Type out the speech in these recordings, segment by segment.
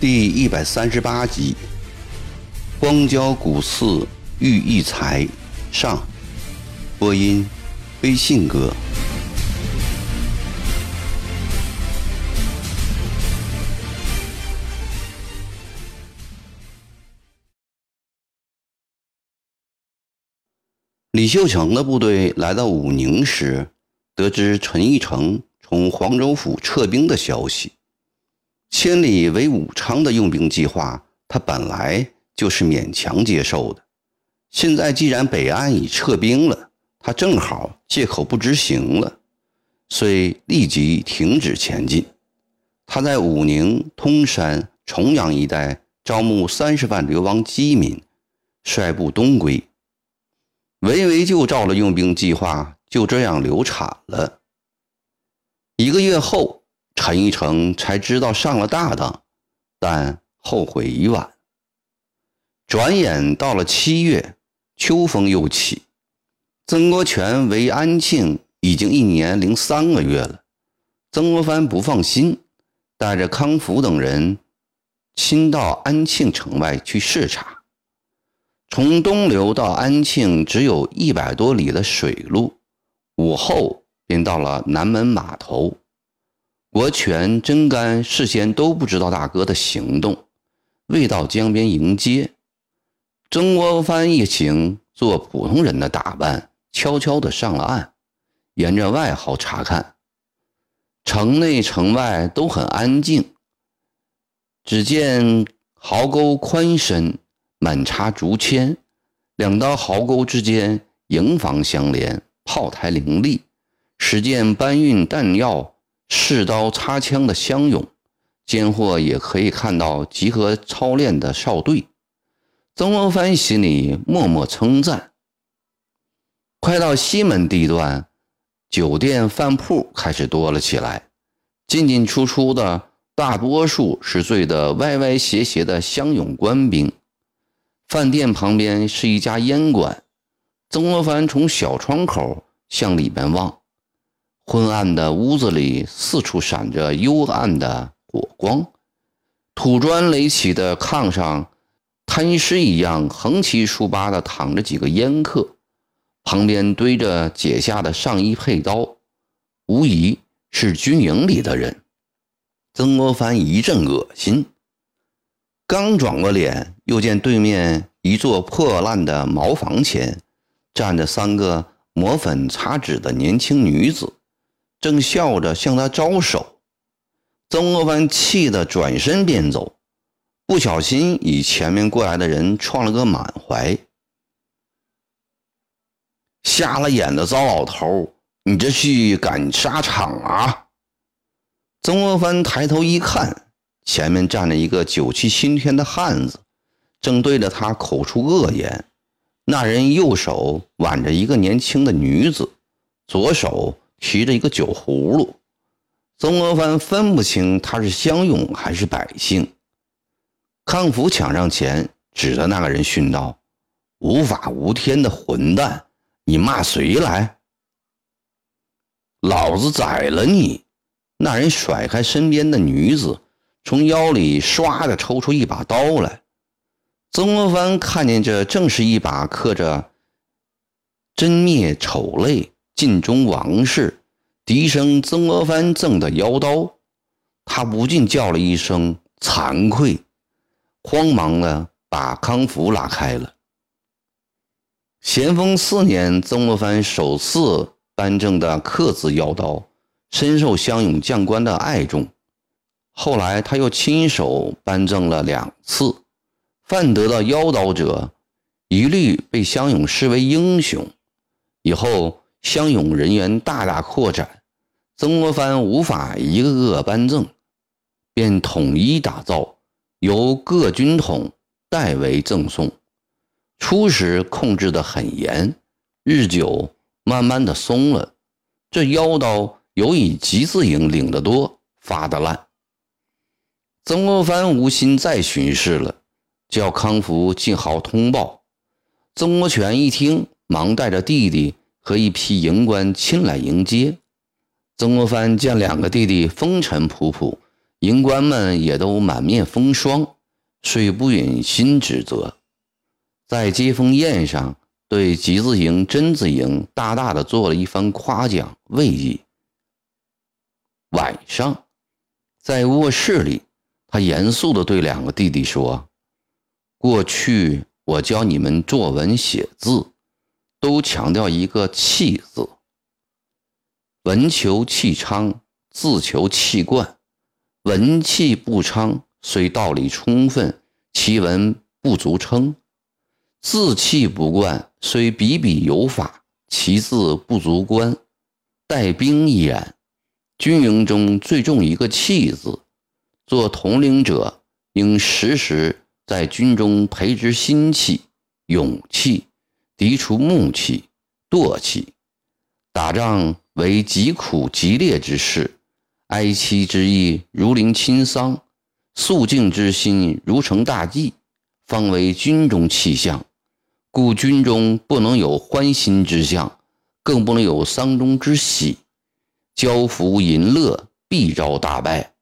第一百三十八集，荒郊古寺遇异才上，播音，微信哥。李秀成的部队来到武宁时，得知陈义成从黄州府撤兵的消息。千里为武昌的用兵计划，他本来就是勉强接受的。现在既然北岸已撤兵了，他正好借口不执行了，遂立即停止前进。他在武宁、通山、重阳一带招募三十万流亡饥民，率部东归。围魏救赵的用兵计划就这样流产了。一个月后，陈义成才知道上了大当，但后悔已晚。转眼到了七月，秋风又起。曾国荃围安庆已经一年零三个月了，曾国藩不放心，带着康福等人亲到安庆城外去视察。从东流到安庆只有一百多里的水路，午后便到了南门码头。国权、真干事先都不知道大哥的行动，未到江边迎接。曾国藩一行做普通人的打扮，悄悄地上了岸，沿着外壕查看。城内城外都很安静，只见壕沟宽深。满插竹签，两道壕沟之间营房相连，炮台林立，始见搬运弹药、试刀擦枪的乡勇，间或也可以看到集合操练的哨队。曾国藩心里默默称赞。快到西门地段，酒店饭铺开始多了起来，进进出出的大多数是醉得歪歪斜斜的乡勇官兵。饭店旁边是一家烟馆，曾国藩从小窗口向里边望，昏暗的屋子里四处闪着幽暗的火光，土砖垒起的炕上，摊尸一样横七竖八的躺着几个烟客，旁边堆着解下的上衣佩刀，无疑是军营里的人。曾国藩一阵恶心。刚转过脸，又见对面一座破烂的茅房前站着三个抹粉擦纸的年轻女子，正笑着向他招手。曾国藩气得转身便走，不小心与前面过来的人撞了个满怀。瞎了眼的糟老头，你这是赶沙场啊！曾国藩抬头一看。前面站着一个酒气熏天的汉子，正对着他口出恶言。那人右手挽着一个年轻的女子，左手提着一个酒葫芦。曾国藩分不清他是乡勇还是百姓。康福抢上前，指着那个人训道：“无法无天的混蛋，你骂谁来？老子宰了你！”那人甩开身边的女子。从腰里唰的抽出一把刀来，曾国藩看见这正是一把刻着“真灭丑类，尽忠王室，笛声曾国藩赠的腰刀，他不禁叫了一声惭愧，慌忙的把康福拉开了。咸丰四年，曾国藩首次颁证的刻字腰刀，深受乡勇将官的爱重。后来，他又亲手颁证了两次，犯得到腰刀者，一律被乡勇视为英雄。以后，乡勇人员大大扩展，曾国藩无法一个个颁证，便统一打造，由各军统代为赠送。初时控制得很严，日久，慢慢的松了。这腰刀尤以集字营领得多，发得烂。曾国藩无心再巡视了，叫康福进壕通报。曾国荃一听，忙带着弟弟和一批营官亲来迎接。曾国藩见两个弟弟风尘仆仆，营官们也都满面风霜，虽不忍心指责，在接风宴上对吉字营、真字营大大的做了一番夸奖慰藉。晚上，在卧室里，他严肃地对两个弟弟说：“过去我教你们作文写字，都强调一个‘气’字。”文求气昌，字求气贯。文气不昌，虽道理充分，其文不足称；字气不贯，虽笔笔有法，其字不足观。带兵亦然，军营中最重一个气字。做统领者，应时时在军中培植心气、勇气，涤除木气、惰气。打仗。为极苦极烈之事，哀戚之意如临亲丧，肃静之心如成大祭，方为军中气象。故军中不能有欢欣之象，更不能有丧钟之喜。交服淫乐，必招大败。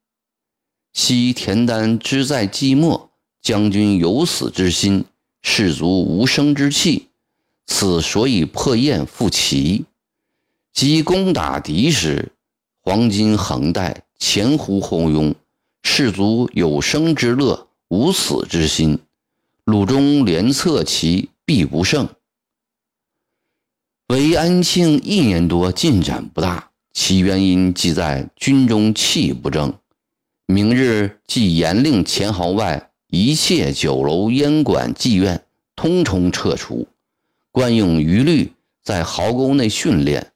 昔田丹之在寂寞，将军有死之心，士卒无生之气，此所以破雁复齐。即攻打敌时，黄金横带，前呼后拥，士卒有生之乐，无死之心。鲁中连策其必不胜。为安庆一年多进展不大，其原因即在军中气不正。明日即严令前壕外一切酒楼、烟馆、妓院通通撤除，惯用余律在壕沟内训练。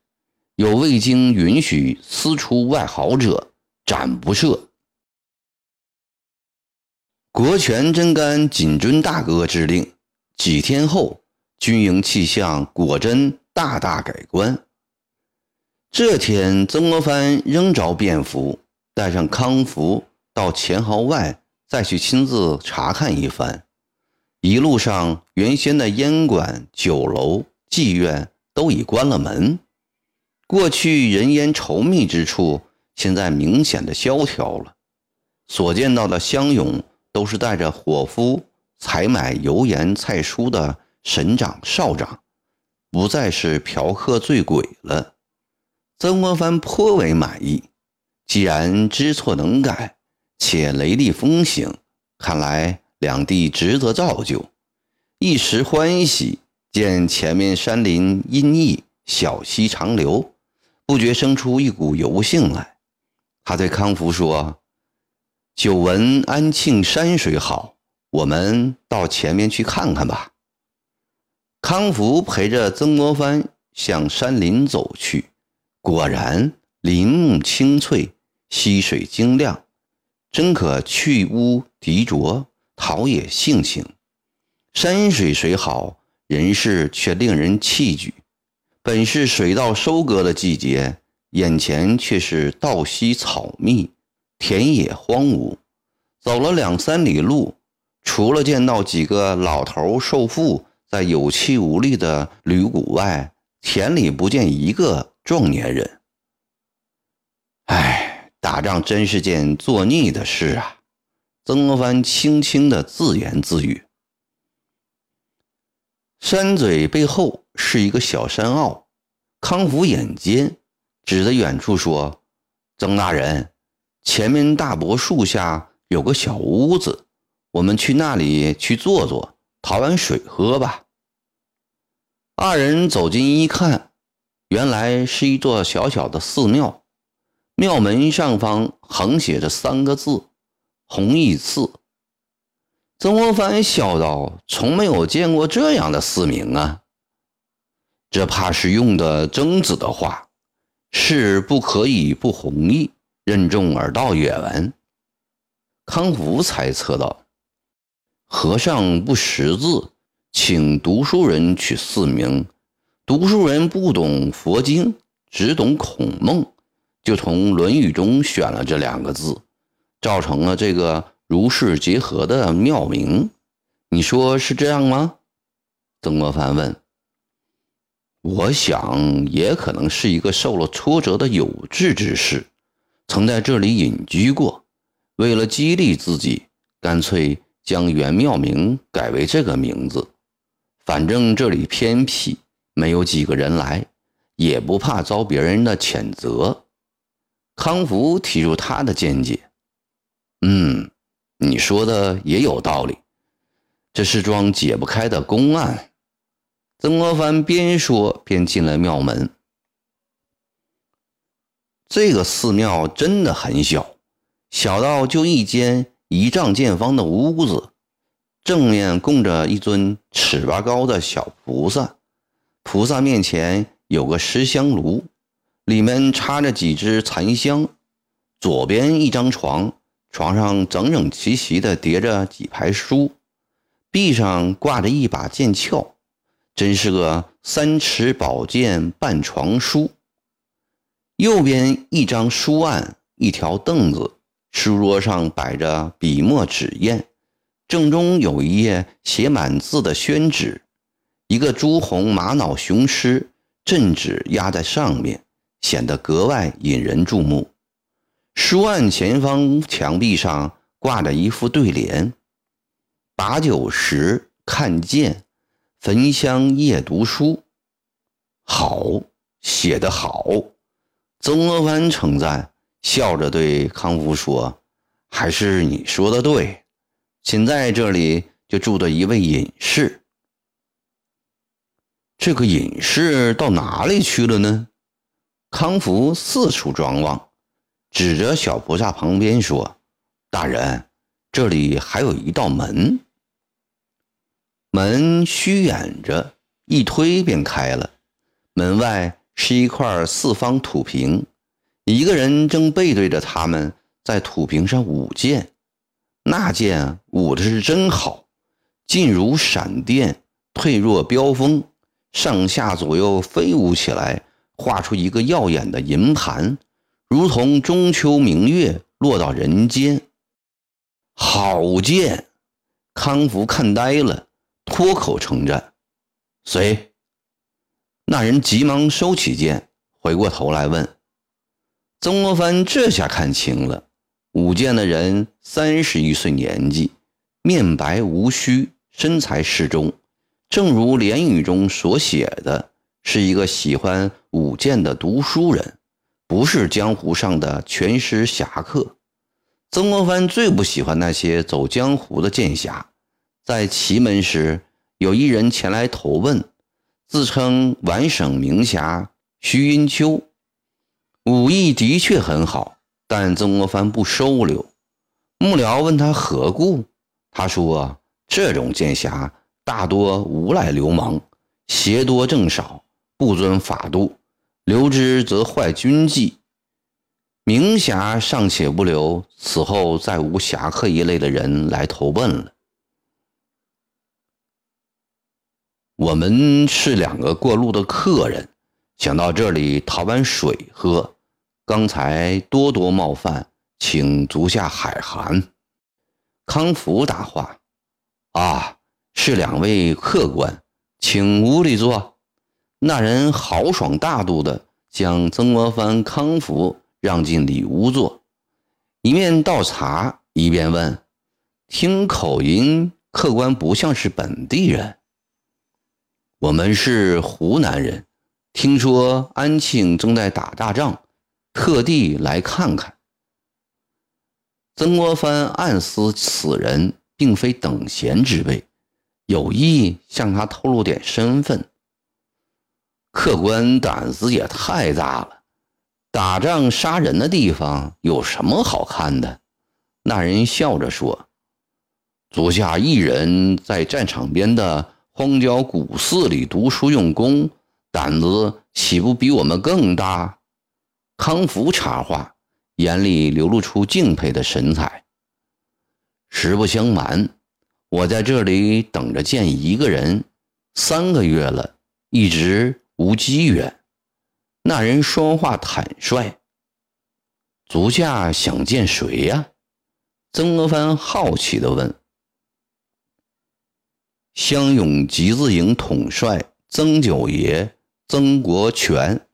有未经允许私出外壕者，斩不赦。国权真干谨遵大哥之令。几天后，军营气象果真大大改观。这天，曾国藩仍着便服，带上康福到前壕外，再去亲自查看一番。一路上，原先的烟馆、酒楼、妓院都已关了门。过去人烟稠密之处，现在明显的萧条了。所见到的乡勇，都是带着伙夫采买油盐菜蔬的省长、少长，不再是嫖客醉鬼了。曾国藩颇为满意。既然知错能改，且雷厉风行，看来两地值得造就。一时欢喜，见前面山林阴翳，小溪长流。不觉生出一股游兴来，他对康福说：“久闻安庆山水好，我们到前面去看看吧。”康福陪着曾国藩向山林走去，果然林木青翠，溪水晶亮，真可去污涤浊，陶冶性情。山水虽好，人事却令人弃举。本是水稻收割的季节，眼前却是稻稀草密，田野荒芜。走了两三里路，除了见到几个老头瘦妇在有气无力的捋谷外，田里不见一个壮年人。哎，打仗真是件作孽的事啊！曾国藩轻轻的自言自语。山嘴背后是一个小山坳，康福眼尖，指着远处说：“曾大人，前面大柏树下有个小屋子，我们去那里去坐坐，讨碗水喝吧。”二人走近一看，原来是一座小小的寺庙，庙门上方横写着三个字：“弘义寺。”曾国藩笑道：“从没有见过这样的寺名啊！这怕是用的曾子的话，事不可以不弘毅，任重而道远。”康福猜测道：“和尚不识字，请读书人取寺名。读书人不懂佛经，只懂孔孟，就从《论语》中选了这两个字，造成了这个。”如是结合的妙名，你说是这样吗？曾国藩问。我想也可能是一个受了挫折的有志之士，曾在这里隐居过。为了激励自己，干脆将原庙名改为这个名字。反正这里偏僻，没有几个人来，也不怕遭别人的谴责。康福提出他的见解：“嗯，你说的也有道理，这是桩解不开的公案。”曾国藩边说边进了庙门。这个寺庙真的很小，小到就一间一丈见方的屋子，正面供着一尊尺八高的小菩萨，菩萨面前有个石香炉，里面插着几支残香。左边一张床，床上整整齐齐地叠着几排书，壁上挂着一把剑鞘。真是个三尺宝剑半床书。右边一张书案，一条凳子，书桌上摆着笔墨纸砚，正中有一页写满字的宣纸，一个朱红玛瑙雄狮镇纸压在上面，显得格外引人注目。书案前方墙壁上挂着一副对联：“把酒时看剑。”焚香夜读书，好，写得好。曾国藩称赞，笑着对康福说：“还是你说的对，现在这里就住着一位隐士。这个隐士到哪里去了呢？”康福四处张望，指着小菩萨旁边说：“大人，这里还有一道门。”门虚掩着，一推便开了。门外是一块四方土坪，一个人正背对着他们，在土坪上舞剑。那剑舞的是真好，进如闪电，退若飙风，上下左右飞舞起来，画出一个耀眼的银盘，如同中秋明月落到人间。好剑！康福看呆了。脱口称赞：“谁？”那人急忙收起剑，回过头来问：“曾国藩，这下看清了，舞剑的人三十一岁年纪，面白无须，身材适中，正如联语中所写的，是一个喜欢舞剑的读书人，不是江湖上的拳师侠客。曾国藩最不喜欢那些走江湖的剑侠。”在祁门时，有一人前来投奔，自称皖省名侠徐云秋，武艺的确很好，但曾国藩不收留。幕僚问他何故，他说：“这种剑侠大多无赖流氓，邪多正少，不遵法度，留之则坏军纪。名侠尚且不留，此后再无侠客一类的人来投奔了。”我们是两个过路的客人，想到这里讨碗水喝。刚才多多冒犯，请足下海涵。康福答话：“啊，是两位客官，请屋里坐。”那人豪爽大度的将曾国藩、康福让进里屋坐，一面倒茶，一边问：“听口音，客官不像是本地人。”我们是湖南人，听说安庆正在打大仗，特地来看看。曾国藩暗思，此人并非等闲之辈，有意向他透露点身份。客官胆子也太大了，打仗杀人的地方有什么好看的？那人笑着说：“足下一人在战场边的。”荒郊古寺里读书用功，胆子岂不比我们更大？康福插话，眼里流露出敬佩的神采。实不相瞒，我在这里等着见一个人，三个月了，一直无机缘。那人说话坦率。足下想见谁呀？曾国藩好奇地问。湘勇集字营统帅曾九爷曾国荃。